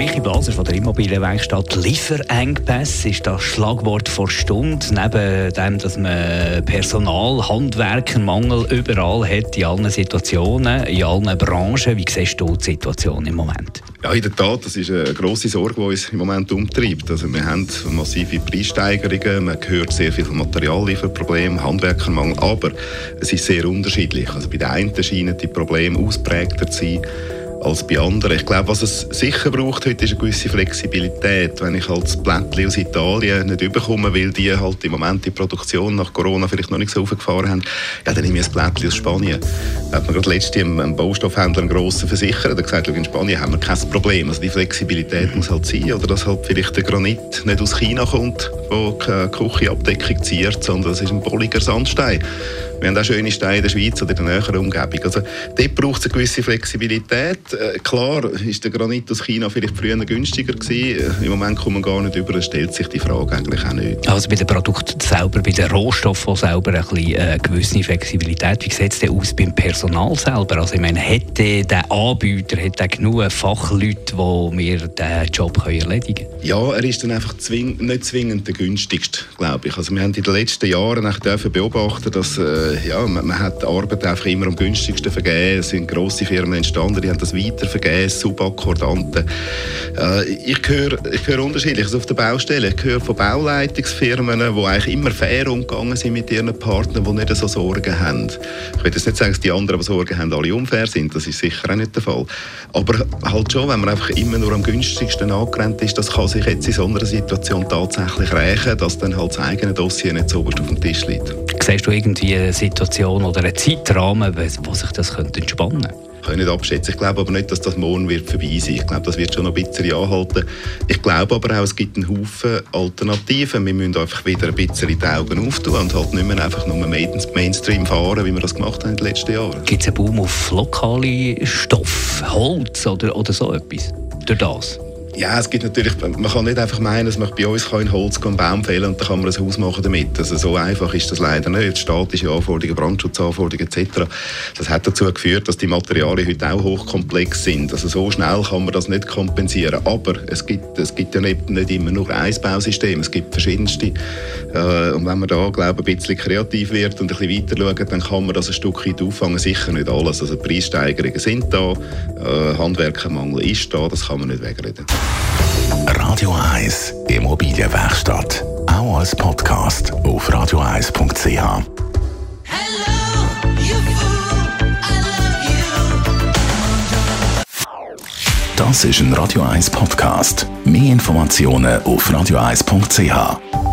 Michi Blaser von der Immobilienwerkstatt Lieferengpässe ist das Schlagwort vor Stunde. Neben dem, dass man Personal, Handwerkermangel überall hat, in allen Situationen, in allen Branchen. Wie siehst du die Situation im Moment? Ja, in der Tat, das ist eine grosse Sorge, die uns im Moment umtreibt. Also wir haben massive Preissteigerungen, man hört sehr viel von Materiallieferproblemen, Handwerkermangel, aber es ist sehr unterschiedlich. Also bei den einen scheinen die Probleme ausprägter zu sein als bei anderen. Ich glaube, was es sicher braucht heute, ist eine gewisse Flexibilität. Wenn ich halt das Blättchen aus Italien nicht überkomme, weil die halt im Moment die Produktion nach Corona vielleicht noch nicht so aufgefahren haben, ja, dann nehme ich ein Blättchen aus Spanien. Da hat man gerade letztens einem Baustoffhändler, einen grossen Versicherer, der gesagt, in Spanien haben wir kein Problem. Also die Flexibilität muss halt sein. Oder dass halt vielleicht der Granit nicht aus China kommt, wo die Küchenabdeckung ziert, sondern es ist ein bolliger Sandstein. Wir haben auch schöne Steine in der Schweiz oder in der näheren Umgebung. Also dort braucht es eine gewisse Flexibilität. Äh, klar ist der Granit aus China vielleicht früher günstiger gewesen. Äh, Im Moment kommt man gar nicht über, stellt sich die Frage eigentlich auch nicht. Also bei den Produkten selber, bei den Rohstoffen selber ein bisschen äh, gewisse Flexibilität. Wie sieht es denn aus beim Personal selber? Also ich meine, hätte der Anbieter hätte genug Fachleute, die mir diesen Job können erledigen können? Ja, er ist dann einfach zwing nicht zwingend der günstigste, glaube ich. Also wir haben in den letzten Jahren dürfen beobachten, dass äh, ja, man, man, hat die Arbeit einfach immer am günstigsten vergeben. Es sind grosse Firmen entstanden, die haben das weitervergeben, Subakkordanten. Äh, ich höre ich hör unterschiedliches auf der Baustelle. Ich höre von Bauleitungsfirmen, die eigentlich immer fair umgegangen sind mit ihren Partnern, die nicht so Sorgen haben. Ich will jetzt nicht sagen, dass die anderen, die Sorgen haben, alle unfair sind. Das ist sicher auch nicht der Fall. Aber halt schon, wenn man einfach immer nur am günstigsten angerannt ist, das kann sich jetzt in so einer Situation tatsächlich rächen, dass dann halt das eigene Dossier nicht so auf dem Tisch liegt. Siehst du irgendwie eine Situation oder einen Zeitrahmen, wo sich das könnte entspannen könnte? Ich nicht abschätzen. Ich glaube aber nicht, dass das morgen wird vorbei sein Ich glaube, das wird schon noch ein bisschen anhalten. Ich glaube aber auch, es gibt einen Haufen Alternativen. Wir müssen einfach wieder ein bisschen die Augen auftun und halt nicht mehr einfach nur Mainstream fahren, wie wir das gemacht haben in den letzten Jahren. Gibt es einen Boom auf lokale Stoffe, Holz oder, oder so etwas? Durch das? Ja, es gibt natürlich, man kann nicht einfach meinen, dass man bei uns in Holz einen Baum fällen und dann kann man ein Haus machen damit. Also so einfach ist das leider nicht. Statische Anforderungen, Brandschutzanforderungen etc. Das hat dazu geführt, dass die Materialien heute auch hochkomplex sind. Also so schnell kann man das nicht kompensieren. Aber es gibt, es gibt ja nicht, nicht immer nur ein Bausystem, es gibt verschiedenste. Äh, und wenn man da, glaube ich, ein bisschen kreativ wird und ein bisschen weiter schaut, dann kann man das ein Stück weit auffangen. Sicher nicht alles. Also Preissteigerungen sind da, äh, Handwerkermangel ist da, das kann man nicht wegreden. Radio 1 Immobilienwerkstatt. Auch als Podcast auf radio1.ch. Das ist ein Radio 1 Podcast. Mehr Informationen auf radio1.ch.